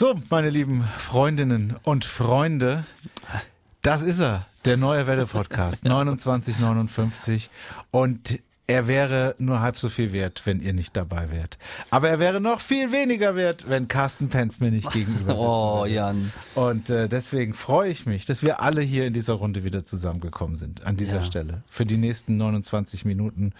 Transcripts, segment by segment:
So, meine lieben Freundinnen und Freunde, das ist er, der neue Welle Podcast 2959 und er wäre nur halb so viel wert, wenn ihr nicht dabei wärt. Aber er wäre noch viel weniger wert, wenn Carsten Penz mir nicht gegenüber sitzt. Oh, Jan. Und äh, deswegen freue ich mich, dass wir alle hier in dieser Runde wieder zusammengekommen sind, an dieser Ja. Stelle. Für die nächsten 29 Minuten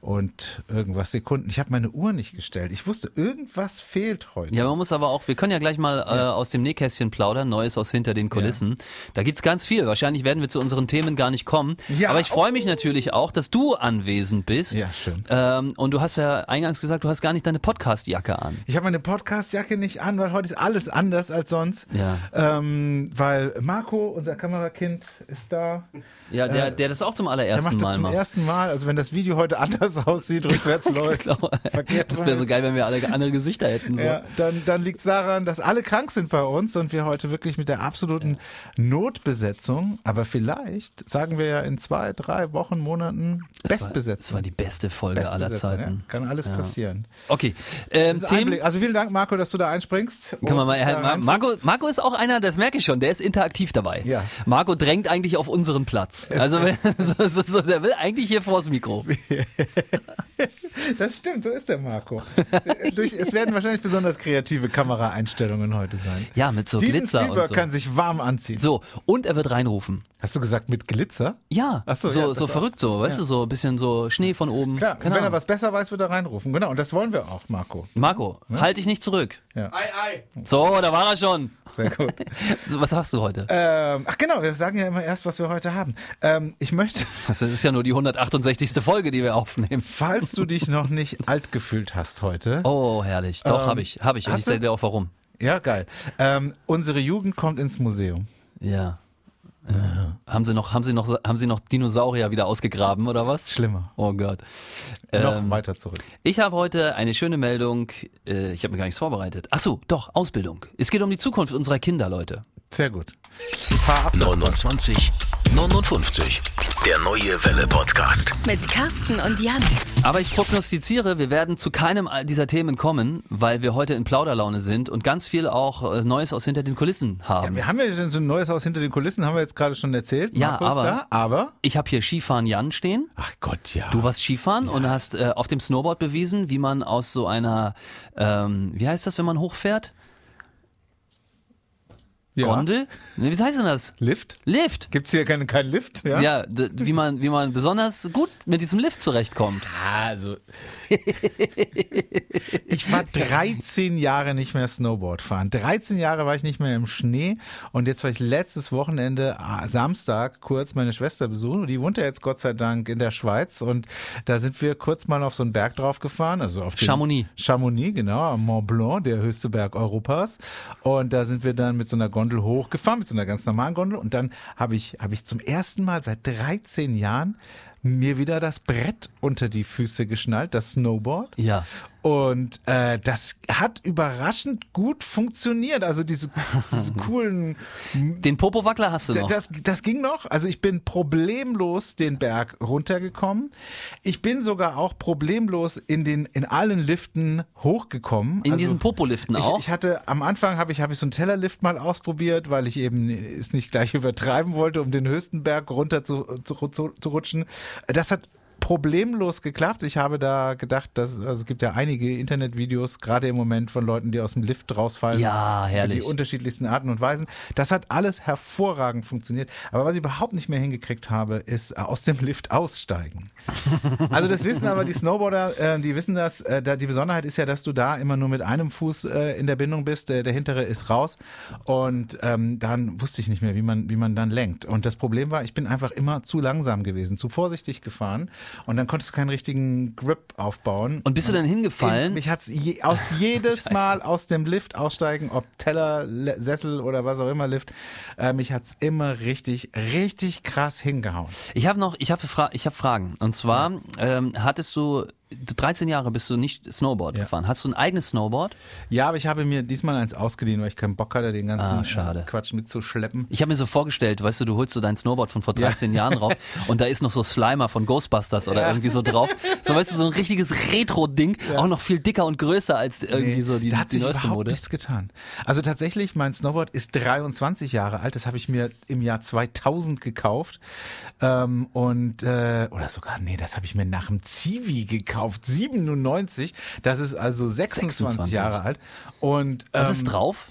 und irgendwas Sekunden. Ich habe meine Uhr nicht gestellt. Ich wusste, irgendwas fehlt heute. Ja, man muss aber auch, wir können ja gleich mal äh, aus dem Nähkästchen plaudern, Neues aus hinter den Kulissen. Da gibt's ganz viel. Wahrscheinlich werden wir zu unseren Themen gar nicht kommen. Ja, aber ich freue mich natürlich auch, dass du anwesend bist. Ja, schön. Ähm, und du hast ja eingangs gesagt, du hast gar nicht deine Podcast-Jacke an. Ich habe meine Podcast-Jacke nicht an, weil heute ist alles anders als sonst. Ja. Ähm, weil Marco, unser Kamerakind, ist da. Ja, der, der das auch zum Er allerersten macht das Mal zum macht. ersten Mal. Also wenn das Video heute anders aussieht, rückwärts läuft, verkehrt Das wäre so geil, wenn wir alle andere Gesichter hätten. So. Ja, dann, dann liegt es daran, dass alle krank sind bei uns und wir heute wirklich mit der absoluten Notbesetzung, aber vielleicht, sagen wir ja in zwei, drei Wochen, Monaten, Das das Bestbesetzung. War die beste Folge aller Bestbesetzung, Zeiten. Ja? Kann alles passieren. Okay, ähm, Themen. Also vielen Dank, Marco, dass du da einspringst. Wir und mal, da halt, reinfuchst. Marco, Marco ist auch einer, das merke ich schon, der ist interaktiv dabei. Ja. Marco drängt eigentlich auf unseren Platz. also wenn- so, so, so, der will eigentlich hier vors Mikro. Das stimmt, so ist der Marco. Durch, es werden wahrscheinlich besonders kreative Kameraeinstellungen heute sein. Ja, mit so Steven Glitzer Spielberg und so. kann sich warm anziehen. So, und er wird reinrufen. Hast du gesagt mit Glitzer? Ja, Ach so, so, ja, so, verrückt so, weißt Ja. du, so ein bisschen so Schnee von oben. Klar, und Keine wenn er was besser weiß, wird er reinrufen. Genau, und das wollen wir auch, Marco. Marco, halt dich nicht zurück. Ja. So, da war er schon. Sehr gut. So, was hast du heute? ähm, ach genau, wir sagen ja immer erst, was wir heute haben. Ähm, ich möchte, Das ist ja nur die 168. Folge, die wir aufnehmen. falls du dich noch nicht alt gefühlt hast heute, Oh, herrlich. Doch, Ähm, habe ich, habe ich. Ich sage du? dir auch warum. ja geil, ähm, unsere Jugend kommt ins Museum. Ja. Ja. Haben sie noch, haben sie noch, haben sie noch Dinosaurier wieder ausgegraben oder was? Schlimmer. Oh Gott. noch Ähm, weiter zurück. ich habe heute eine schöne Meldung. Äh, ich habe mir gar nichts vorbereitet. Ach so, doch Ausbildung. Es geht um die Zukunft unserer Kinder, Leute. Sehr gut. Fahr ab. 29, 59. Der neue Welle Podcast. Mit Carsten und Jan. Aber ich prognostiziere, wir werden zu keinem dieser Themen kommen, weil wir heute in Plauderlaune sind und ganz viel auch äh, Neues aus hinter den Kulissen Ja, haben. wir haben ja schon so ein neues Haus hinter den Kulissen, haben wir jetzt gerade schon erzählt. Ja, aber- Da, aber. Ich habe hier Skifahren Jan stehen. Ach Gott, ja. Du warst Skifahren und hast äh, auf dem Snowboard bewiesen, wie man aus so einer, ähm, wie heißt das, wenn man hochfährt? Ja. Gondel? Wie heißt denn das? Lift? Lift. Gibt's hier keinen kein Lift? Ja. Ja, wie man, wie man besonders gut mit diesem Lift zurechtkommt. Also. ich war 13 Jahre nicht mehr Snowboard fahren. 13 Jahre war ich nicht mehr im Schnee und jetzt war ich letztes Wochenende, ah, Samstag, kurz meine Schwester besuchen. Und die wohnt ja jetzt Gott sei Dank in der Schweiz und da sind wir kurz mal auf so einen Berg drauf gefahren, also auf den Chamonix. Chamonix, genau, Mont Blanc, der höchste Berg Europas. Und da sind wir dann mit so einer Gondel hochgefahren, mit so einer ganz normalen Gondel. Und dann habe ich, habe ich zum ersten Mal seit 13 Jahren mir wieder das Brett unter die Füße geschnallt, das Snowboard. Ja. Und äh, das hat überraschend gut funktioniert. Also diese, diese coolen Den Popowackler hast du noch. das, das ging noch. Also ich bin problemlos den Berg runtergekommen. Ich bin sogar auch problemlos in den in allen Liften hochgekommen. In also diesen Popoliften ich, auch? Ich hatte am Anfang habe ich habe ich so einen Tellerlift mal ausprobiert, weil ich eben es nicht gleich übertreiben wollte, um den höchsten Berg runter zu, zu, zu, zu rutschen. Das hat problemlos geklappt. Ich habe da gedacht, dass also es gibt ja einige Internetvideos, gerade im Moment von Leuten, die aus dem Lift rausfallen. Ja, herrlich. Die unterschiedlichsten Arten und Weisen. Das hat alles hervorragend funktioniert. Aber was ich überhaupt nicht mehr hingekriegt habe, ist äh, aus dem Lift aussteigen. Also das wissen aber die Snowboarder, äh, die wissen das. Äh, da, die Besonderheit ist ja, dass du da immer nur mit einem Fuß äh, in der Bindung bist. Der, der hintere ist raus. Und ähm, dann wusste ich nicht mehr, wie man, wie man dann lenkt. Und das Problem war, ich bin einfach immer zu langsam gewesen, zu vorsichtig gefahren. Und dann konntest du keinen richtigen Grip aufbauen. Und bist du dann hingefallen? Mich hat's je, aus jedes. Mal aus dem Lift aussteigen, ob Teller, Le- Sessel oder was auch immer Lift, äh, mich hat's immer richtig, richtig krass hingehauen. Ich habe noch, ich habe Fra ich hab Fragen. Und zwar ähm, hattest du 13 Jahre bist du nicht Snowboard Ja. gefahren. Hast du ein eigenes Snowboard? Ja, aber ich habe mir diesmal eins ausgeliehen, weil ich keinen Bock hatte, den ganzen Ah, Quatsch mitzuschleppen. Ich habe mir so vorgestellt, weißt du, du holst so dein Snowboard von vor 13 Jahren rauf und da ist noch so Slimer von Ghostbusters oder irgendwie so drauf. So weißt du, so ein richtiges Retro-Ding, auch noch viel dicker und größer als irgendwie Nee, so die, da hat die sich neueste überhaupt Mode. nichts getan. Also tatsächlich, mein Snowboard ist 23 Jahre alt. Das habe ich mir im Jahr 2000 gekauft. Ähm, und, äh, oder sogar, nee, das habe ich mir nach dem Zivi gekauft. 97. Das ist also 26, 26. Jahre alt. Und, ähm, Was ist drauf?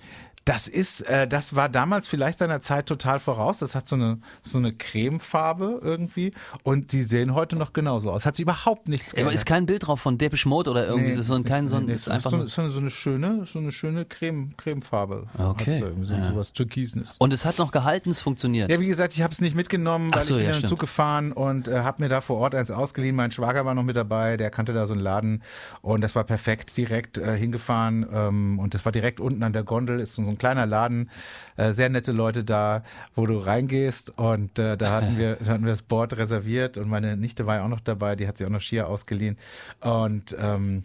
Das ist, äh, das war damals vielleicht seiner Zeit total voraus. Das hat so eine, so eine Cremefarbe irgendwie. Und die sehen heute noch genauso aus. Hat sich überhaupt nichts Aber geändert. ist kein Bild drauf von Depeche Mode oder irgendwie Nee, so, ist kein so ein nee, ist einfach so, so, eine schöne, so eine schöne Creme, Cremefarbe. Okay, So, ja. Sowas Türkisenes. und es hat noch gehalten, es funktioniert. Ja, wie gesagt, ich habe es nicht mitgenommen, weil so, ich bin ja, in den. Zug gefahren und äh, habe mir da vor Ort eins ausgeliehen. Mein Schwager war noch mit dabei, der kannte da so einen Laden und das war perfekt direkt äh, hingefahren ähm, und das war direkt unten an der Gondel, ist so ein kleiner Laden, äh, sehr nette Leute da, wo du reingehst. Und äh, da hatten wir, da hatten wir das Board reserviert und meine Nichte war ja auch noch dabei, die hat sich auch noch Skier ausgeliehen. Und ähm,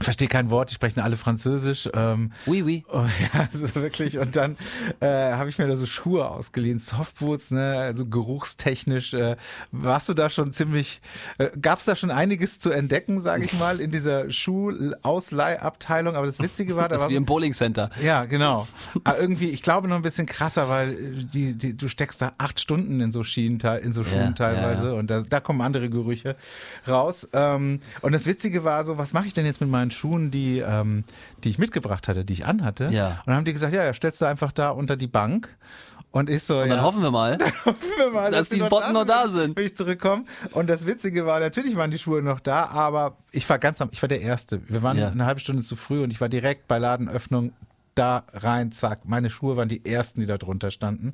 verstehe kein Wort, die sprechen alle Französisch. Ähm, Oui, oui. Oh, ja, also wirklich. Und dann äh, habe ich mir da so Schuhe ausgeliehen, Softboots, ne, also geruchstechnisch. Äh, warst du da schon ziemlich, äh, gab es da schon einiges zu entdecken, sage ich mal, in dieser Schuhausleihabteilung. Aber das Witzige war, da Das war ist wie so, im Bowling Center. ja, genau. Aber irgendwie, ich glaube noch ein bisschen krasser, weil äh, die, die, du steckst da acht Stunden in so Schienen, in so Schuhen Ja, teilweise ja, ja. und da, da kommen andere Gerüche raus. Ähm, und das Witzige war so, was mache ich denn jetzt mit meinen Schuhen, die, ähm, die ich mitgebracht hatte, die ich anhatte? Ja. Und dann haben die gesagt, ja, ja, stellst du einfach da unter die Bank. Und ich so, Und ja. dann hoffen wir mal. hoffen wir mal, dass sie die Botten noch da sind. Wenn ich zurückkomme. Und das Witzige war, natürlich waren die Schuhe noch da, aber ich war ganz am, ich war der Erste. Wir waren Ja. eine halbe Stunde zu früh und ich war direkt bei Ladenöffnung da rein, zack. Meine Schuhe waren die ersten, die da drunter standen.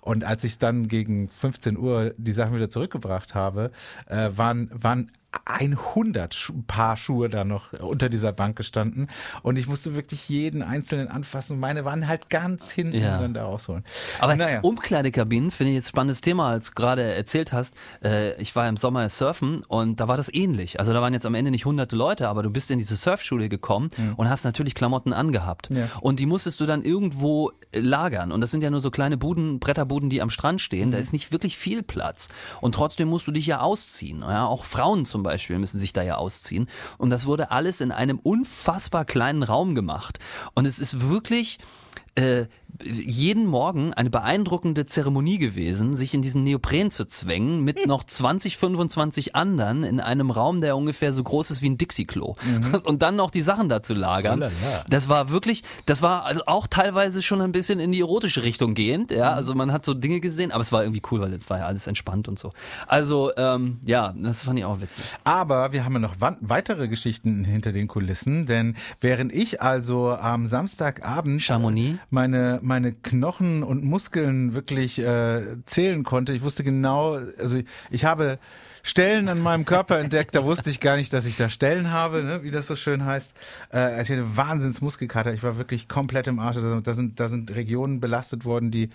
Und als ich dann gegen 15 Uhr die Sachen wieder zurückgebracht habe, äh, waren, waren 100 Schu Paar Schuhe da noch unter dieser Bank gestanden. Und ich musste wirklich jeden einzelnen anfassen. Und meine waren halt ganz hinten Ja. dann da rausholen. Aber naja. Umkleidekabinen finde ich jetzt ein spannendes Thema, als du gerade erzählt hast. Äh, ich war im Sommer surfen und da war das ähnlich. Also da waren jetzt am Ende nicht hunderte Leute, aber du bist in diese Surfschule gekommen und hast natürlich Klamotten angehabt. Ja. Und die musstest du dann irgendwo äh, lagern. Und das sind ja nur so kleine Buden, Bretterbuden, die am Strand stehen. Da ist nicht wirklich viel Platz. Und trotzdem musst du dich ja ausziehen. Ja, auch Frauen zum Beispiel müssen sich da ja ausziehen. Und das wurde alles in einem unfassbar kleinen Raum gemacht. Und es ist wirklich äh, jeden Morgen eine beeindruckende Zeremonie gewesen, sich in diesen Neopren zu zwängen mit noch 20, 25 anderen in einem Raum, der ungefähr so groß ist wie ein Dixie-Klo. Und dann noch die Sachen da zu lagern. Ulala. Das war wirklich, das war also auch teilweise schon ein bisschen in die erotische Richtung gehend. Ja, also man hat so Dinge gesehen, aber es war irgendwie cool, weil jetzt war ja alles entspannt und so. Also, ähm, ja, das fand ich auch witzig. Aber wir haben ja noch weitere Geschichten hinter den Kulissen, denn während ich also am Samstagabend Chamonix? Meine, meine Knochen und Muskeln wirklich äh, zählen konnte, ich wusste genau, also ich habe Stellen an meinem Körper entdeckt, da wusste ich gar nicht, dass ich da Stellen habe, ne, wie das so schön heißt. Äh, ich hatte wahnsinns Muskelkater, ich war wirklich komplett im Arsch. Da sind, da sind, da sind Regionen belastet worden, die,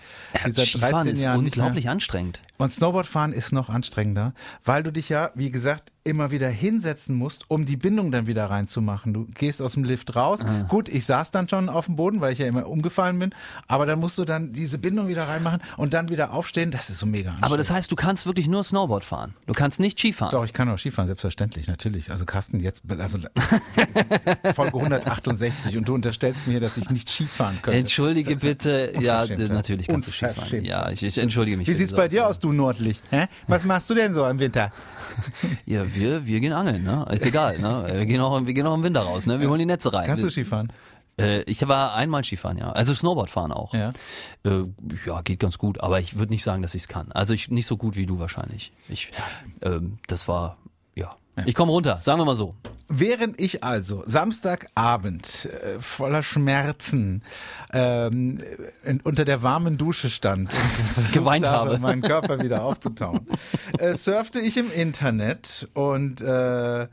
die seit Skifahren 13 ist Jahren nicht mehr, unglaublich anstrengend. und Snowboardfahren ist noch anstrengender, weil du dich ja, wie gesagt, immer wieder hinsetzen musst, um die Bindung dann wieder reinzumachen. Du gehst aus dem Lift raus. Ah. Gut, ich saß dann schon auf dem Boden, weil ich ja immer umgefallen bin. Aber dann musst du dann diese Bindung wieder reinmachen und dann wieder aufstehen. Das ist so mega anstrengend. Aber das heißt, du kannst wirklich nur Snowboard fahren. Du kannst nicht Skifahren. Doch, ich kann auch Skifahren, selbstverständlich, natürlich. Also Carsten, jetzt, also Folge 168 und du unterstellst mir, dass ich nicht Skifahren könnte. Entschuldige bitte. Ja, natürlich kannst du Skifahren. Ja, ich, ich entschuldige mich. Wie sieht's bei dir aus, du Nordlicht? Hä? Was machst du denn so im Winter? Ja, wir, wir gehen angeln, ne? Ist egal, ne? Wir gehen auch, wir gehen auch im Winter raus, ne? Wir holen die Netze rein. Kannst du Skifahren? Äh, ich war einmal Skifahren, ja. Also Snowboard fahren auch. Ja. Äh, ja, geht ganz gut, aber ich würde nicht sagen, dass ich es kann. Also ich nicht so gut wie du wahrscheinlich. Ich, ähm, das war, ja. Ich komme runter, sagen wir mal so. Während ich also Samstagabend äh, voller Schmerzen ähm, in, unter der warmen Dusche stand und Geweint habe. meinen Körper wieder aufzutauen, äh, surfte ich im Internet und äh, äh,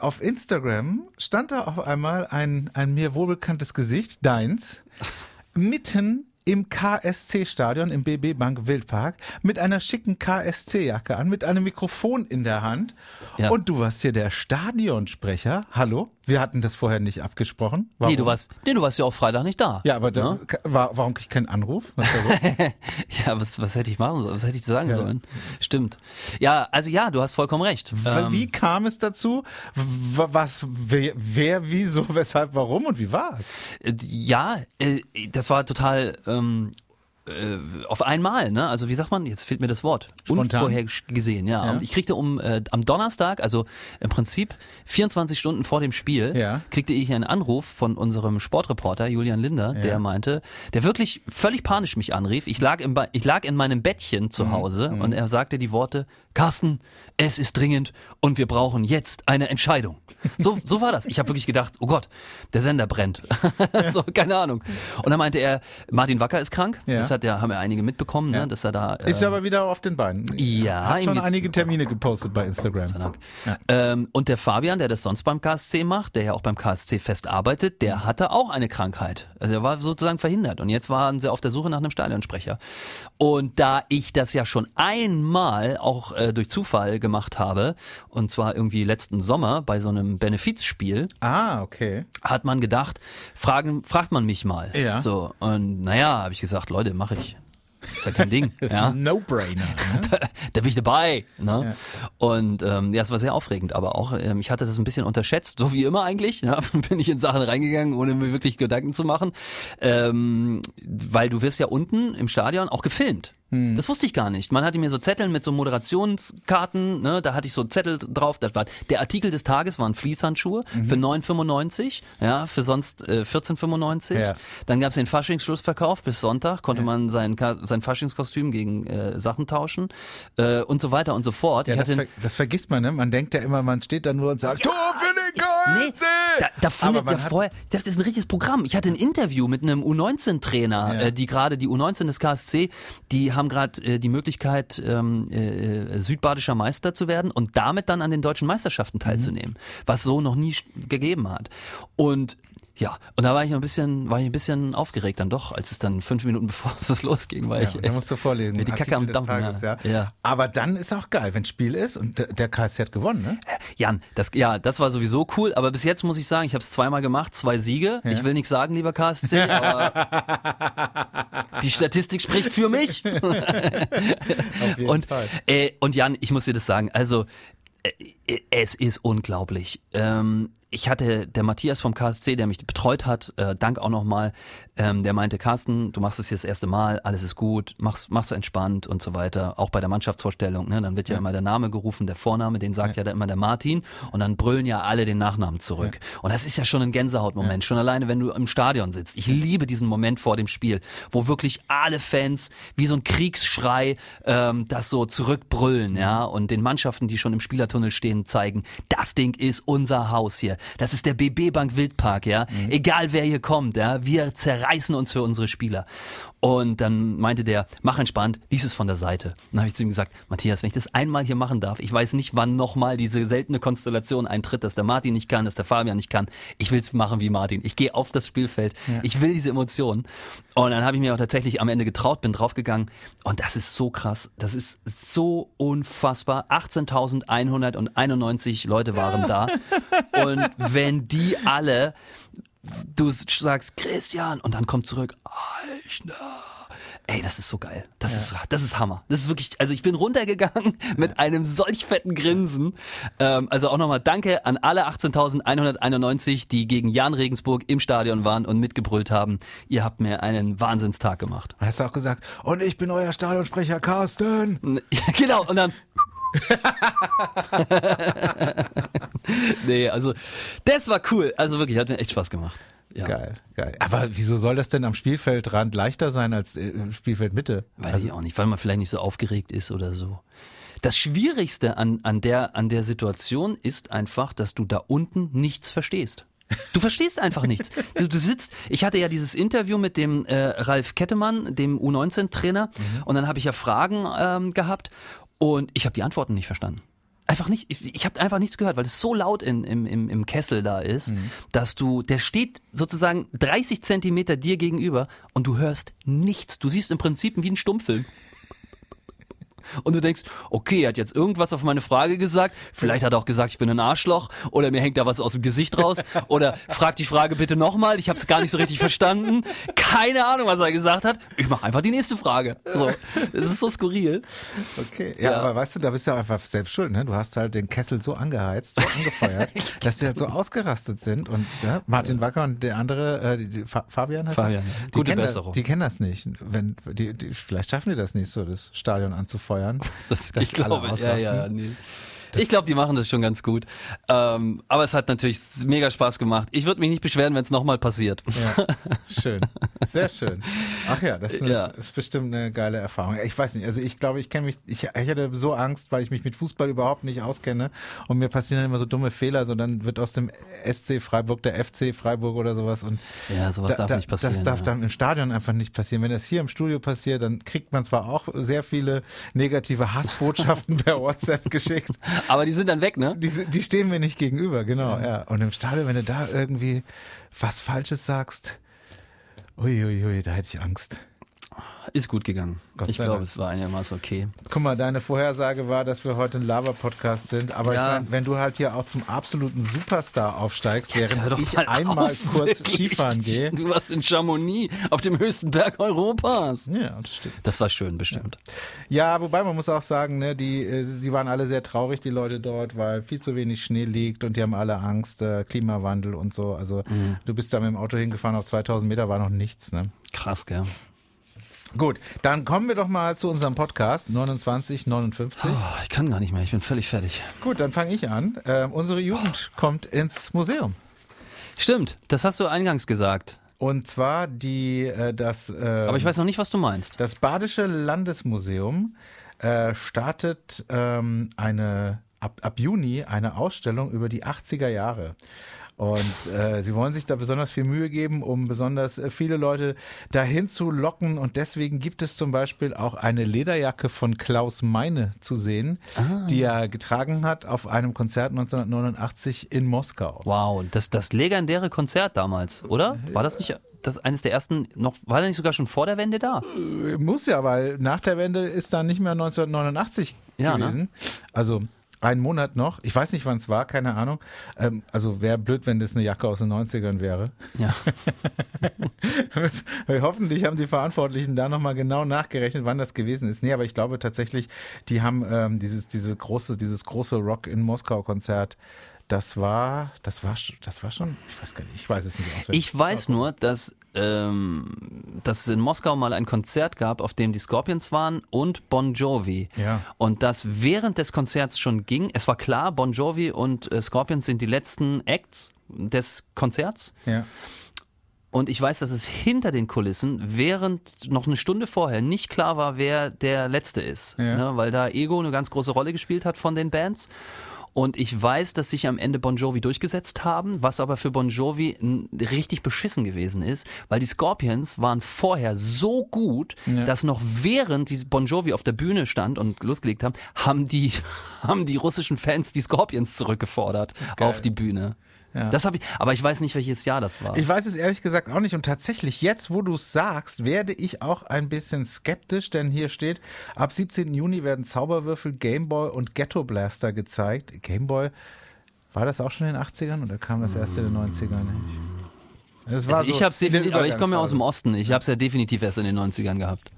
auf Instagram stand da auf einmal ein, ein mir wohlbekanntes Gesicht, deins, mitten im KSC-Stadion im BB Bank Wildpark mit einer schicken KSC-Jacke an, mit einem Mikrofon in der Hand. Ja. Und du warst hier der Stadionsprecher. Hallo? Wir hatten das vorher nicht abgesprochen. Warum? Nee, du warst, nee, du warst ja auch Freitag nicht da. Ja, aber da, Ne? war, warum krieg ich keinen Anruf? Was war? Ja, was, was hätte ich machen sollen? Was hätte ich sagen sollen? Stimmt. Ja, also ja, du hast vollkommen recht. Ähm, Wie kam es dazu? Was, wer, wer, wieso, weshalb, warum und wie war's? Äh, Ja, äh, das war total ähm, äh, auf einmal, ne? Also wie sagt man? Jetzt fehlt mir das Wort. Spontan? Unvorhergesehen, ja. Ja. Ich kriegte um äh, am Donnerstag, also im Prinzip 24 Stunden vor dem Spiel, Ja. kriegte ich einen Anruf von unserem Sportreporter Julian Linder, der meinte, der wirklich völlig panisch mich anrief. Ich lag im ba ich lag in meinem Bettchen Mhm. zu Hause und er sagte die Worte: Carsten, es ist dringend und wir brauchen jetzt eine Entscheidung. So, so war das. Ich habe wirklich gedacht, oh Gott, der Sender brennt. so, keine Ahnung. Und dann meinte er, Martin Wacker ist krank. Ja. Das hat ja, haben ja einige mitbekommen, ne, Ja. dass er da. Äh, Ist aber wieder auf den Beinen. Ja, Hat schon einige Termine gepostet bei Instagram. Gott sei Dank. Ähm, und der Fabian, der das sonst beim KSC macht, der ja auch beim KSC fest arbeitet, der hatte auch eine Krankheit. Also der war sozusagen verhindert. Und jetzt waren sie auf der Suche nach einem Stadionsprecher. Und da ich das ja schon einmal auch äh, durch Zufall gemacht habe, und zwar irgendwie letzten Sommer bei so einem Benefizspiel, Ah, okay. hat man gedacht, fragen, fragt man mich mal. Ja. So, und naja, habe ich gesagt, Leute, mache ich. Ist ja kein Ding. Ist ja. ein No-Brainer. Ne? da bin ich dabei. Ne? Und ähm, ja, es war sehr aufregend, aber auch, ähm, ich hatte das ein bisschen unterschätzt, so wie immer eigentlich. Ja, bin ich in Sachen reingegangen, ohne mir wirklich Gedanken zu machen. Ähm, weil du wirst ja unten im Stadion auch gefilmt. Das wusste ich gar nicht. Man hatte mir so Zettel mit so Moderationskarten, ne, da hatte ich so Zettel drauf. Das war der Artikel des Tages waren Fließhandschuhe für 9,95, ja, für sonst äh, 14,95. Ja. Dann gab es den Faschingsschlussverkauf bis Sonntag, konnte man sein, sein Faschingskostüm gegen äh, Sachen tauschen äh, und so weiter und so fort. Ja, das, ver das vergisst man, ne? Man denkt ja immer, man steht da nur und sagt, Tor für den Nee, da, da findet ja vorher, das ist ein richtiges Programm. Ich hatte ein Interview mit einem U19-Trainer, Ja. äh, die gerade die U19 des KSC, die haben gerade äh, die Möglichkeit, ähm, äh, südbadischer Meister zu werden und damit dann an den deutschen Meisterschaften teilzunehmen, was so noch nie gegeben hat. Und ja, und da war ich ein bisschen, war ich ein bisschen aufgeregt dann doch, als es dann fünf Minuten bevor es losging, war Ja, ich da echt, musst du vorlesen. die Kacke Artikel am Dampfen. Tages, ja. ja. Aber dann ist auch geil, wenn Spiel ist und der, KSC hat gewonnen, ne? Jan, das, ja, das war sowieso cool, aber bis jetzt muss ich sagen, ich habe es zweimal gemacht, zwei Siege. Ich will nichts sagen, lieber KSC, aber die Statistik spricht für mich. Auf jeden und, Fall. äh, und Jan, ich muss dir das sagen, also äh, es ist unglaublich. Ähm, ich hatte der Matthias vom KSC, der mich betreut hat, äh, Dank auch nochmal, ähm, der meinte, Carsten, du machst es jetzt das erste Mal, alles ist gut, mach's, mach's entspannt und so weiter. Auch bei der Mannschaftsvorstellung, ne, dann wird ja, immer der Name gerufen, der Vorname, den sagt ja, da immer der Martin und dann brüllen ja alle den Nachnamen zurück. Und das ist ja schon ein Gänsehautmoment, schon alleine, wenn du im Stadion sitzt. Ich liebe diesen Moment vor dem Spiel, wo wirklich alle Fans wie so ein Kriegsschrei ähm, das so zurückbrüllen, ja, und den Mannschaften, die schon im Spielertunnel stehen, zeigen, das Ding ist unser Haus hier. Das ist der BB Bank Wildpark, ja. Egal wer hier kommt, ja, wir zerreißen uns für unsere Spieler. Und dann meinte der, mach entspannt, lies es von der Seite. Und dann habe ich zu ihm gesagt, Matthias, wenn ich das einmal hier machen darf, ich weiß nicht, wann nochmal diese seltene Konstellation eintritt, dass der Martin nicht kann, dass der Fabian nicht kann. Ich will es machen wie Martin. Ich gehe auf das Spielfeld. Ich will diese Emotionen. Und dann habe ich mir auch tatsächlich am Ende getraut, bin draufgegangen. Und das ist so krass. Das ist so unfassbar. 18.191 Leute waren da. Und wenn die alle du sagst Christian und dann kommt zurück Eichner. Ey, das ist so geil. Das ist das ist Hammer. Das ist wirklich, also ich bin runtergegangen mit einem solch fetten Grinsen. Ähm, also auch nochmal Danke an alle 18.191, die gegen Jan Regensburg im Stadion waren und mitgebrüllt haben. Ihr habt mir einen Wahnsinnstag gemacht. Und hast du auch gesagt, und ich bin euer Stadionsprecher Carsten. Ja, genau, und dann. nee, also das war cool. Also wirklich, hat mir echt Spaß gemacht. Ja. Geil, geil. Aber wieso soll das denn am Spielfeldrand leichter sein als äh, im Spielfeldmitte? Weiß ich auch nicht, weil man vielleicht nicht so aufgeregt ist oder so. Das Schwierigste an, an, der, an der Situation ist einfach, dass du da unten nichts verstehst. Du verstehst einfach nichts. Du, du sitzt, ich hatte ja dieses Interview mit dem äh, Ralf Kettemann, dem U19-Trainer, und dann habe ich ja Fragen ähm, gehabt und ich habe die Antworten nicht verstanden. Einfach nicht, ich, ich habe einfach nichts gehört, weil es so laut in, im, im, im Kessel da ist, Mhm. dass du, der steht sozusagen 30 Zentimeter dir gegenüber und du hörst nichts. Du siehst im Prinzip wie ein Stummfilm. Und du denkst, okay, er hat jetzt irgendwas auf meine Frage gesagt. Vielleicht hat er auch gesagt, ich bin ein Arschloch oder mir hängt da was aus dem Gesicht raus oder frag die Frage bitte nochmal. Ich habe es gar nicht so richtig verstanden. Keine Ahnung, was er gesagt hat. Ich mache einfach die nächste Frage. So, es ist so skurril. Okay. Ja, Ja. aber weißt du, da bist du einfach selbst schuld, ne? Du hast halt den Kessel so angeheizt, so angefeuert, dass die halt so ausgerastet sind und ja, Martin Wacker und der andere, äh, die, die, Fa Fabian heißt? Fabian, die gute kennen Besserung. Das, die kennen das nicht. Wenn, die, die, vielleicht schaffen die das nicht so, das Stadion anzufeuern. Das, dass ich glaube, ja, ja, nee. Ich glaube, die machen das schon ganz gut. Ähm, aber es hat natürlich mega Spaß gemacht. Ich würde mich nicht beschweren, wenn es nochmal passiert. Ja, schön. Sehr schön. Ach ja, das ist, Ja. ist bestimmt eine geile Erfahrung. Ich weiß nicht, also ich glaube, ich kenne mich, ich, ich hatte so Angst, weil ich mich mit Fußball überhaupt nicht auskenne und mir passieren dann immer so dumme Fehler, so dann wird aus dem SC Freiburg der FC Freiburg oder sowas und Ja, sowas darf nicht passieren, Das darf ja. dann im Stadion einfach nicht passieren. Wenn das hier im Studio passiert, dann kriegt man zwar auch sehr viele negative Hassbotschaften per WhatsApp geschickt, Aber die sind dann weg, ne? die, die stehen mir nicht gegenüber, genau, ja. Und im Stadion, wenn du da irgendwie was Falsches sagst, uiuiui, ui, da hätte ich Angst. Ist gut gegangen. Gott ich glaube, es war einigermaßen okay. Guck mal, deine Vorhersage war, dass wir heute ein Lava-Podcast sind, aber Ja. ich meine, wenn du halt hier auch zum absoluten Superstar aufsteigst, Jetzt während ich mal einmal auf, kurz wirklich. Skifahren gehe. Du warst in Chamonix, auf dem höchsten Berg Europas. Ja, das stimmt. Das war schön, bestimmt. Ja, wobei man muss auch sagen, ne, die, äh, die waren alle sehr traurig, die Leute dort, weil viel zu wenig Schnee liegt und die haben alle Angst, äh, Klimawandel und so. Also Mhm. du bist da mit dem Auto hingefahren auf 2000 Meter, war noch nichts. Ne? Krass, gell? Gut, dann kommen wir doch mal zu unserem Podcast 2959. Oh, ich kann gar nicht mehr, ich bin völlig fertig. Gut, dann fange ich an. Ähm, unsere Jugend kommt ins Museum. Stimmt, das hast du eingangs gesagt. Und zwar die, äh, das, äh, Aber ich weiß noch nicht, was du meinst. das Badische Landesmuseum äh, startet ähm, eine ab, ab Juni eine Ausstellung über die 80er Jahre. Und äh, sie wollen sich da besonders viel Mühe geben, um besonders äh, viele Leute dahin zu locken. Und deswegen gibt es zum Beispiel auch eine Lederjacke von Klaus Meine zu sehen, die er getragen hat auf einem Konzert 1989 in Moskau. Wow, das, das legendäre Konzert damals, oder? War das nicht das eines der ersten, noch, war der nicht sogar schon vor der Wende da? Muss ja, weil nach der Wende ist dann nicht mehr 1989 Ja, ne? gewesen. Also einen Monat noch. Ich weiß nicht, wann es war, keine Ahnung. Ähm, also wäre blöd, wenn das eine Jacke aus den 90ern wäre. Ja. Hoffentlich haben die Verantwortlichen da nochmal genau nachgerechnet, wann das gewesen ist. Nee, aber ich glaube tatsächlich, die haben ähm, dieses, diese große, dieses große Rock in Moskau Konzert. Das war, das war, das war schon, ich weiß gar nicht, ich weiß es nicht auswendig. Ich weiß nur, dass, ähm, dass es in Moskau mal ein Konzert gab, auf dem die Scorpions waren und Bon Jovi. Ja. Und das während des Konzerts schon ging. Es war klar, Bon Jovi und äh, Scorpions sind die letzten Acts des Konzerts. Ja. Und ich weiß, dass es hinter den Kulissen, während noch eine Stunde vorher nicht klar war, wer der Letzte ist. Ja. Ne, weil da Ego eine ganz große Rolle gespielt hat von den Bands. Und ich weiß, dass sich am Ende Bon Jovi durchgesetzt haben, was aber für Bon Jovi richtig beschissen gewesen ist, weil die Scorpions waren vorher so gut, dass noch während die Bon Jovi auf der Bühne stand und losgelegt haben, haben die, haben die russischen Fans die Scorpions zurückgefordert auf die Bühne. Ja. Das habe ich, aber ich weiß nicht, welches Jahr das war. Ich weiß es ehrlich gesagt auch nicht. Und tatsächlich, jetzt, wo du es sagst, werde ich auch ein bisschen skeptisch, denn hier steht, ab 17. Juni werden Zauberwürfel, Gameboy und Ghetto Blaster gezeigt. Gameboy, war das auch schon in den 80ern oder kam das erst in den 90ern nicht? Es war Also ich so aber ich komme ja aus dem. Osten. Ich habe es ja definitiv erst in den 90ern gehabt.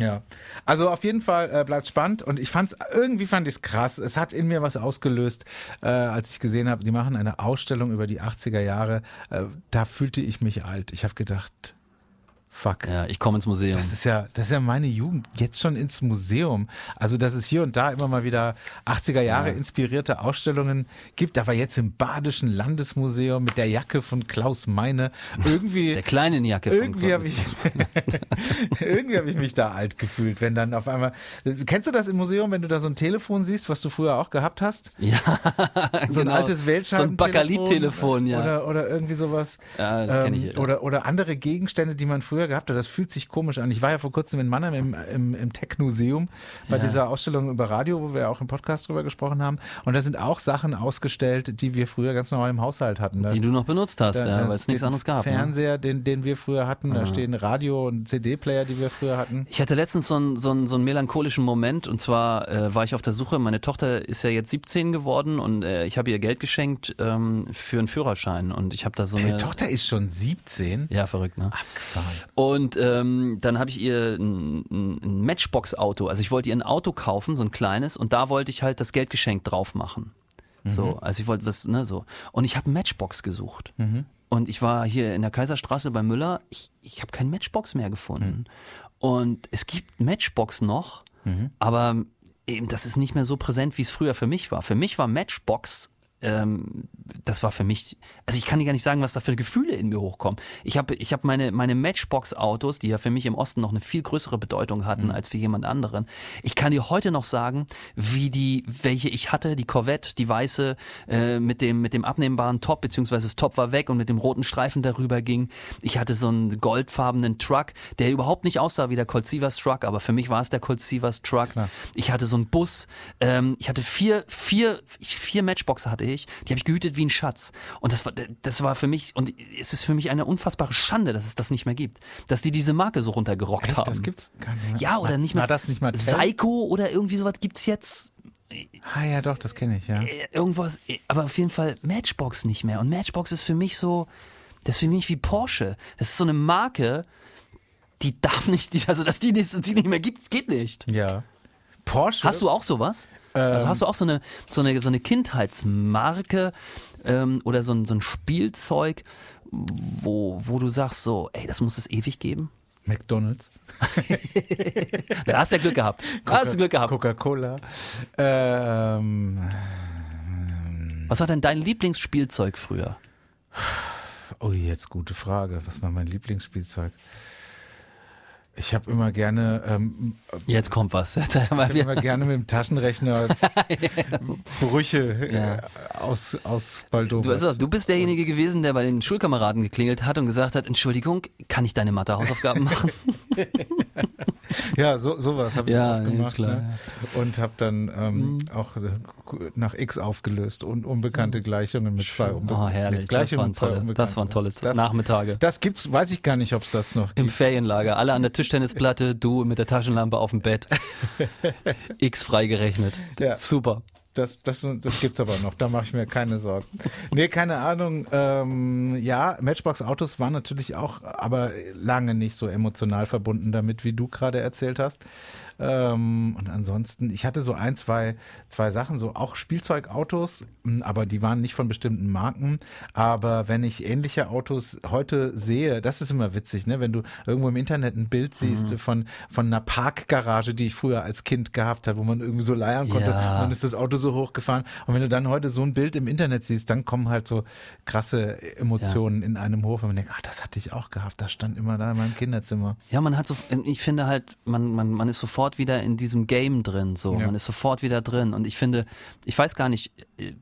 Ja, also auf jeden Fall äh, bleibt spannend und ich fand's irgendwie fand ich's krass. Es hat in mir was ausgelöst, äh, als ich gesehen habe, die machen eine Ausstellung über die 80er Jahre. Äh, da fühlte ich mich alt. Ich habe gedacht, fuck. Ja, ich komme ins Museum. Das ist ja, das ist ja meine Jugend. Jetzt schon ins Museum. Also, dass es hier und da immer mal wieder 80er Jahre inspirierte Ausstellungen gibt, aber jetzt im Badischen Landesmuseum mit der Jacke von Klaus Meine. Irgendwie. der kleinen Jacke. von Irgendwie habe ich, irgendwie habe ich mich da alt gefühlt, wenn dann auf einmal. Kennst du das im Museum, wenn du da so ein Telefon siehst, was du früher auch gehabt hast? Ja, So ein genau. altes So ein Weltscheibentelefon. Bakelit-Telefon, ja. Oder, oder irgendwie sowas. Ja, das kenn ich, Ähm, ja. Oder, oder andere Gegenstände, die man früher früher gehabt hat, das fühlt sich komisch an. Ich war ja vor kurzem in Mannheim im, im, im Technoseum bei Ja. dieser Ausstellung über Radio, wo wir auch im Podcast drüber gesprochen haben. Und da sind auch Sachen ausgestellt, die wir früher ganz normal im Haushalt hatten. Da, Die du noch benutzt hast, ja, weil es nichts anderes gab. Ne? Fernseher, den, den wir früher hatten. Da stehen Radio- und CD-Player, die wir früher hatten. Ich hatte letztens so einen, so einen, so einen melancholischen Moment und zwar äh, war ich auf der Suche, meine Tochter ist ja jetzt 17 geworden und äh, ich habe ihr Geld geschenkt ähm, für einen Führerschein und ich habe da so Deine eine... Tochter ist schon 17. Ja, verrückt, ne? Abgefahren. Und ähm, dann habe ich ihr ein, ein Matchbox-Auto, also ich wollte ihr ein Auto kaufen, so ein kleines, und da wollte ich halt das Geldgeschenk drauf machen. So, also ich wollte was, ne, so. Und ich habe Matchbox gesucht. Und ich war hier in der Kaiserstraße bei Müller, ich, ich habe kein Matchbox mehr gefunden. Und es gibt Matchbox noch, aber eben das ist nicht mehr so präsent, wie es früher für mich war. Für mich war Matchbox ähm, das war für mich, also ich kann dir gar nicht sagen, was da für Gefühle in mir hochkommen. Ich habe ich hab meine, meine Matchbox-Autos, die ja für mich im Osten noch eine viel größere Bedeutung hatten als für jemand anderen. Ich kann dir heute noch sagen, wie die, welche ich hatte, die Corvette, die weiße, äh, mit dem, mit dem abnehmbaren Top, beziehungsweise das Top war weg und mit dem roten Streifen darüber ging. Ich hatte so einen goldfarbenen Truck, der überhaupt nicht aussah wie der Colt Sievers Truck, aber für mich war es der Colt Sievers Truck. Ich hatte so einen Bus, ähm, ich hatte vier, vier, vier Matchboxer hatte ich, die habe ich gehütet wie ein Schatz. Und das war, das war für mich, und es ist für mich eine unfassbare Schande, dass es das nicht mehr gibt. Dass die diese Marke so runtergerockt Echt? haben. Das gibt's gar nicht mehr. Ja, oder War- nicht mehr. War das nicht mal? Psycho oder irgendwie sowas gibt's jetzt. Ah ja, doch, das kenne ich, ja. Äh, Irgendwas, aber auf jeden Fall Matchbox nicht mehr. Und Matchbox ist für mich so, das ist für mich wie Porsche. Das ist so eine Marke, die darf nicht, also dass die nicht, die nicht mehr gibt, geht nicht. Ja. Porsche? Hast du auch sowas? Also hast du auch so eine, so eine, so eine Kindheitsmarke ähm, oder so ein, so ein Spielzeug, wo, wo du sagst so, ey, das muss es ewig geben? McDonalds? Da hast du ja Glück gehabt. Da hast du Glück gehabt. Coca-Cola. Ähm, Was war denn dein Lieblingsspielzeug früher? oh, jetzt gute Frage. Was war mein Lieblingsspielzeug? Ich habe immer gerne, ähm, Jetzt kommt was. Jetzt ich hab immer gerne mit dem Taschenrechner Brüche Ja. äh, aus, aus Du, Baldowat. also, du bist derjenige gewesen, der bei den Schulkameraden geklingelt hat und gesagt hat, Entschuldigung, kann ich deine Mathe-Hausaufgaben machen? Ja, so, sowas habe ich Ja, ist gemacht. klar, ne? Und habe dann ähm, auch äh, nach X aufgelöst und unbekannte Gleichungen mit zwei Oh, unbekannten herrlich. Das waren tolle, das waren tolle Das- Nachmittage. Das gibt's, weiß ich gar nicht, ob es das noch Im gibt. Ferienlager, alle an der Tischtennisplatte, du mit der Taschenlampe auf dem Bett. X freigerechnet. Ja. Super. Das, das, das gibt's aber noch, da mache ich mir keine Sorgen. Nee, keine Ahnung. Ähm, ja, Matchbox-Autos waren natürlich auch, aber lange nicht so emotional verbunden damit, wie du gerade erzählt hast. Ähm, und ansonsten, ich hatte so ein, zwei, zwei Sachen, so auch Spielzeugautos, mh, aber die waren nicht von bestimmten Marken. Aber wenn ich ähnliche Autos heute sehe, das ist immer witzig, ne? Wenn du irgendwo im Internet ein Bild siehst von, von einer Parkgarage, die ich früher als Kind gehabt habe, wo man irgendwie so leiern konnte, Ja. dann ist das Auto so hochgefahren. Und wenn du dann heute so ein Bild im Internet siehst, dann kommen halt so krasse Emotionen in einem hoch, wenn man denkt, ach, das hatte ich auch gehabt, das stand immer da in meinem Kinderzimmer. Ja, man hat so, ich finde halt, man, man, man ist sofort wieder in diesem Game drin, so. Ja. Man ist sofort wieder drin. Und ich finde, ich weiß gar nicht, äh,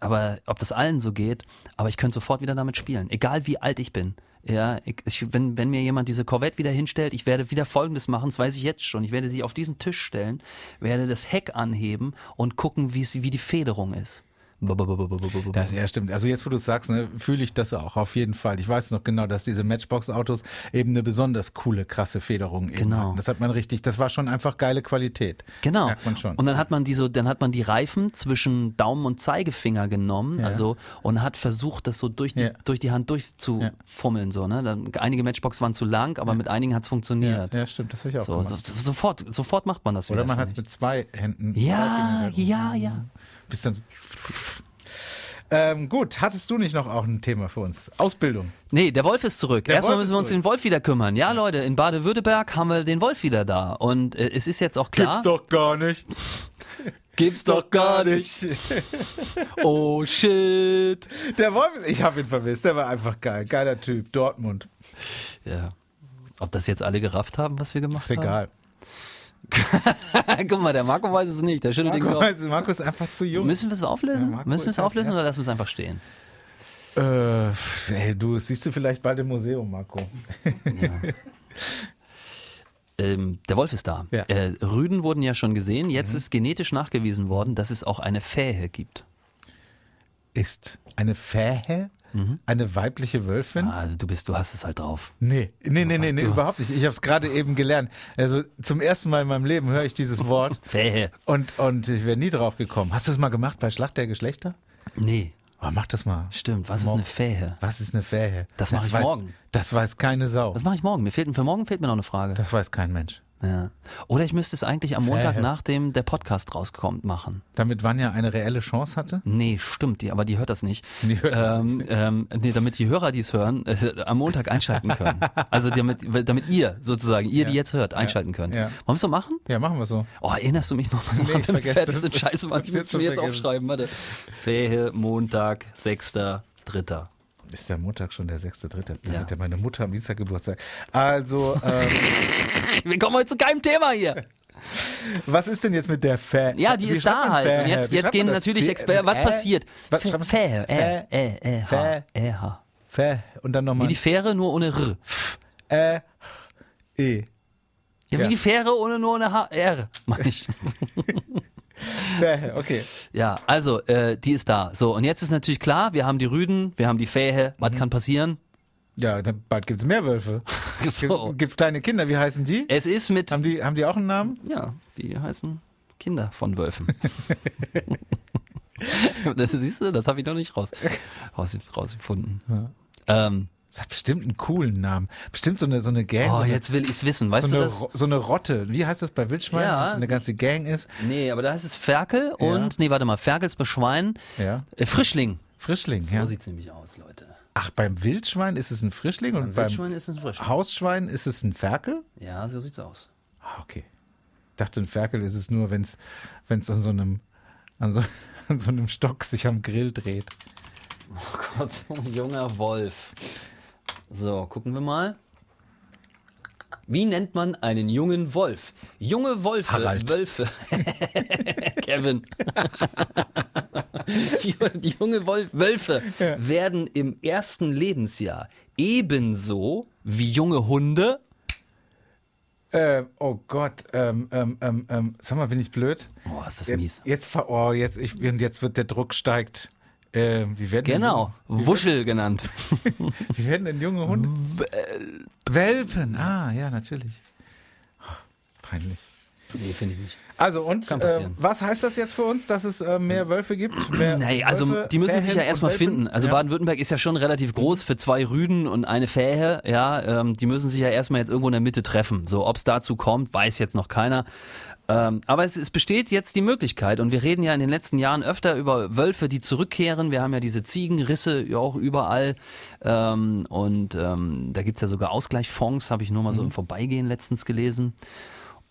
aber ob das allen so geht, aber ich könnte sofort wieder damit spielen. Egal wie alt ich bin. Ja, ich, ich, wenn, wenn mir jemand diese Corvette wieder hinstellt, ich werde wieder Folgendes machen, das weiß ich jetzt schon. Ich werde sie auf diesen Tisch stellen, werde das Heck anheben und gucken, wie es, wie die Federung ist. Das ja stimmt. Also jetzt, wo du es sagst, ne, fühle ich das auch auf jeden Fall. Ich weiß noch genau, dass diese Matchbox-Autos eben eine besonders coole, krasse Federung eben Genau. hatten. Das hat man richtig, das war schon einfach geile Qualität. Genau. Merkt man schon. Und dann hat man die so, dann hat man die Reifen zwischen Daumen und Zeigefinger genommen, Ja. also und hat versucht, das so durch die Ja. durch die Hand durchzufummeln so. Ne? Dann, einige Matchbox waren zu lang, aber mit einigen hat's ja, funktioniert. ja, stimmt, das habe ich auch So, so, sofort, sofort macht man das Oder wieder. man hat es mit zwei Händen. ja, ja, ja. Bis dann so. Ähm, gut, hattest du nicht noch auch ein Thema für uns? Ausbildung. Nee, der Wolf ist zurück. Der Erstmal Wolf müssen wir uns zurück. den Wolf wieder kümmern. Ja, Leute, in Baden-Württemberg haben wir den Wolf wieder da. Und äh, es ist jetzt auch klar. doch gar nicht. Gibt's doch gar nicht. Oh shit. Der Wolf, ich habe ihn vermisst, der war einfach geil. Geiler Typ, Dortmund. Ja. Ob das jetzt alle gerafft haben, was wir gemacht Ist egal. Guck mal, der Marco weiß es nicht. Der schüttelt den Marco, Kopf. weiß, Marco ist einfach zu jung. Müssen wir es auflösen? Ja, Müssen wir es auflösen oder lassen wir es einfach stehen? Äh, ey, du siehst du vielleicht bald im Museum, Marco. Ähm, der Wolf ist da. Ja. Äh, Rüden wurden ja schon gesehen. Jetzt ist genetisch nachgewiesen worden, dass es auch eine Fähe gibt. Ist eine Fähe eine weibliche Wölfin? Ah, du bist, du hast es halt drauf. Nee, nee, nee, nee, nee überhaupt nicht. Ich habe es gerade eben gelernt. Also zum ersten Mal in meinem Leben höre ich dieses Wort Fähe. und, und ich wäre nie drauf gekommen. Hast du das mal gemacht bei Schlacht der Geschlechter? Nee, Oh, mach das mal. stimmt. Was ist Morgen. eine Fähe? Was ist eine Fähe? Das mach ich weiß, morgen. Das weiß keine Sau. Das mache ich morgen. Mir fehlt, für morgen fehlt mir noch eine Frage. Das weiß kein Mensch. Ja. Oder ich müsste es eigentlich am Montag, nachdem der Podcast rauskommt, machen. Damit Vanja eine reelle Chance hatte? Nee, stimmt, die, aber die hört das nicht. Die hört das ähm, Ähm, nee, damit die Hörer, die es hören, äh, am Montag einschalten können. Also damit, damit ihr sozusagen, ihr, die Ja. jetzt hört, einschalten könnt. Ja. Wollen wir es so machen? Ja, machen wir so. Oh, erinnerst du mich noch mal Nee, an ich den vergesse fertigsten das. Scheiße, Mann, Ich muss mir jetzt aufschreiben, warte. Fähe, Montag, 6.3. Ist der Montag schon der 6.3.? Da Ja. hat ja meine Mutter am Dienstag Geburtstag. Also, ähm, Wir kommen heute zu keinem Thema hier. was ist denn jetzt mit der Fähe? Ja, die Wie ist da halt. Und jetzt, Wie jetzt gehen natürlich? Experten. Was passiert? Was schreibt äh, äh, äh, H, Fähe. äh, H. Fähe. Und dann Wie nochmal. die Fähre, nur ohne R. Äh, E. Ja, wie Ja. die Fähre ohne nur ohne H, R, meine ich. Fähe, okay. Ja, also, äh, die ist da. So, und jetzt ist natürlich klar, wir haben die Rüden, wir haben die Fähe. Was kann passieren? Ja, bald gibt's mehr Wölfe. So. Gibt, gibt's kleine Kinder, wie heißen die? Es ist mit, Haben die, haben die auch einen Namen? ja, die heißen Kinder von Wölfen. das siehst du, das habe ich noch nicht raus, raus, rausgefunden. Ähm, Das hat bestimmt einen coolen Namen. Bestimmt so eine, so eine Gang. so oh, eine, jetzt will ich's wissen. Weißt so, du eine, das? So eine Rotte. Wie heißt das bei Wildschweinen? Ja. Wenn es eine ganze Gang ist. Nee, aber da heißt es Ferkel und, nee, warte mal, Ferkels bei Schwein, Ja. äh, Frischling. Frischling, So ja. sieht's nämlich aus, Leute. Ach, beim Wildschwein ist es ein Frischling und beim Wildschwein ist ein Frischling. Hausschwein ist es ein Ferkel? Ja, so sieht's aus. Ah, okay. Ich dachte, ein Ferkel ist es nur, wenn es an so einem an so, an so einem Stock sich am Grill dreht. Oh Gott, ein junger Wolf. So, gucken wir mal. Wie nennt man einen jungen Wolf? Junge Wolfe, Harald. Wölfe. Kevin. die, junge Wolf, Wölfe werden im ersten Lebensjahr ebenso wie junge Hunde. Äh, oh Gott, ähm, ähm, ähm, ähm, sag mal, bin ich blöd? Oh, ist das Jetzt, mies. jetzt, oh, jetzt, ich, und jetzt wird der Druck steigt. Äh, wie werden Genau, Denn, Wuschel genannt. wie werden denn junge Hunde? Welpen. Ah, ja, natürlich. Peinlich. Nee, finde ich nicht. Also und äh, was heißt das jetzt für uns, dass es äh, mehr Wölfe gibt? Mehr Nee, also Wölfe, die müssen sich Fähen ja erstmal finden. Also ja. Baden-Württemberg ist ja schon relativ groß für zwei Rüden und eine Fähe. Ja, ähm, die müssen sich ja erstmal jetzt irgendwo in der Mitte treffen. So, ob es dazu kommt, weiß jetzt noch keiner. Ähm, aber es, es besteht jetzt die Möglichkeit und wir reden ja in den letzten Jahren öfter über Wölfe, die zurückkehren. Wir haben ja diese Ziegenrisse ja auch überall ähm, und ähm, da gibt's ja sogar Ausgleichfonds, habe ich nur mal so im Vorbeigehen letztens gelesen.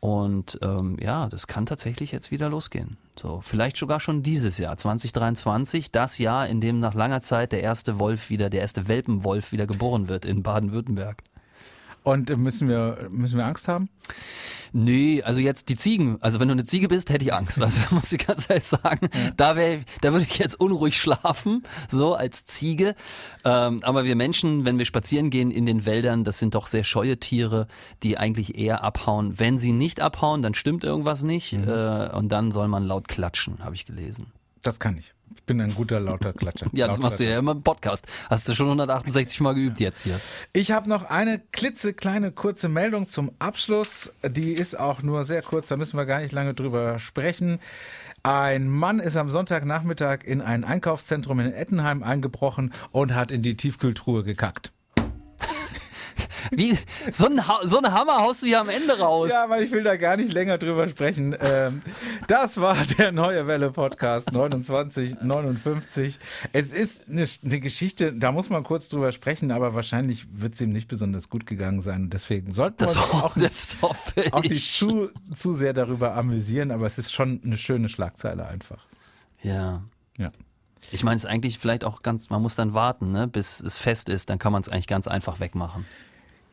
Und ähm, ja, das kann tatsächlich jetzt wieder losgehen. So, vielleicht sogar schon dieses Jahr, 2023, das Jahr, in dem nach langer Zeit der erste Wolf wieder, der erste Welpenwolf wieder geboren wird in Baden-Württemberg. Und müssen wir müssen wir Angst haben? Nee, also jetzt die Ziegen. Also wenn du eine Ziege bist, hätte ich Angst. Also muss ich ganz ehrlich sagen, da wäre, da würde ich jetzt unruhig schlafen, so als Ziege. Ähm, aber wir Menschen, wenn wir spazieren gehen in den Wäldern, das sind doch sehr scheue Tiere, die eigentlich eher abhauen. Wenn sie nicht abhauen, dann stimmt irgendwas nicht. Äh, und dann soll man laut klatschen, habe ich gelesen. Das kann ich. Ich bin ein guter lauter Klatscher. Ja, das machst du ja immer im Podcast. Hast du schon 168 Mal geübt jetzt hier. Ich habe noch eine klitzekleine kurze Meldung zum Abschluss. Die ist auch nur sehr kurz, da müssen wir gar nicht lange drüber sprechen. Ein Mann ist am Sonntagnachmittag in ein Einkaufszentrum in Ettenheim eingebrochen und hat in die Tiefkühltruhe gekackt. Wie, so, ein, so eine Hammer haust du hier am Ende raus. Ja, weil ich will da gar nicht länger drüber sprechen. Ähm, das war der Neue Welle Podcast 2959. Es ist eine, eine Geschichte, da muss man kurz drüber sprechen, aber wahrscheinlich wird es ihm nicht besonders gut gegangen sein. Deswegen sollten wir uns auch nicht, auch nicht ich. zu, zu sehr darüber amüsieren, aber es ist schon eine schöne Schlagzeile einfach. Ja. Ja. Ich meine, es ist eigentlich vielleicht auch ganz, man muss dann warten, ne, bis es fest ist, dann kann man es eigentlich ganz einfach wegmachen.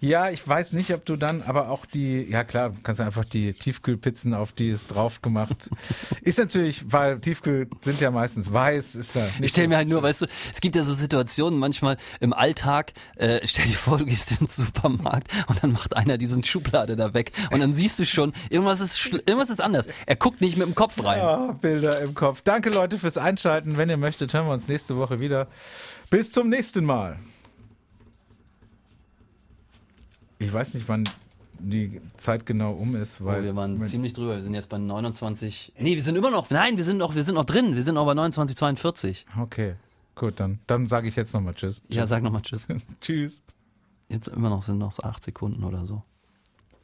Ja, ich weiß nicht, ob du dann, aber auch die, ja klar, kannst du einfach die Tiefkühlpizzen auf die ist drauf gemacht. ist natürlich, weil Tiefkühl sind ja meistens weiß, ist ja nicht Ich stelle so mir halt nur, weißt du, es gibt ja so Situationen manchmal im Alltag, äh, stell dir vor, du gehst in den Supermarkt und dann macht einer diesen Schublade da weg und dann siehst du schon, irgendwas ist, irgendwas ist anders. Er guckt nicht mit dem Kopf rein. Ah, Bilder im Kopf. Danke Leute fürs Einschalten. Wenn ihr möchtet, hören wir uns nächste Woche wieder. Bis zum nächsten Mal. Ich weiß nicht, wann die Zeit genau um ist, weil Oh, wir waren ziemlich drüber. Wir sind jetzt bei 29. Nee, wir sind immer noch. Nein, wir sind noch, wir sind noch drin. Wir sind noch bei 29,42. Okay, gut, dann, dann sage ich jetzt nochmal Tschüss. Ja, sag nochmal Tschüss. Tschüss. Jetzt immer noch sind noch so acht Sekunden oder so.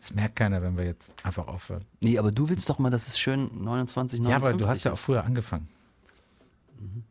Das merkt keiner, wenn wir jetzt einfach aufhören. Nee, aber du willst doch mal, dass es schön 29, 59 Ja, aber du hast ja auch früher angefangen. Mhm.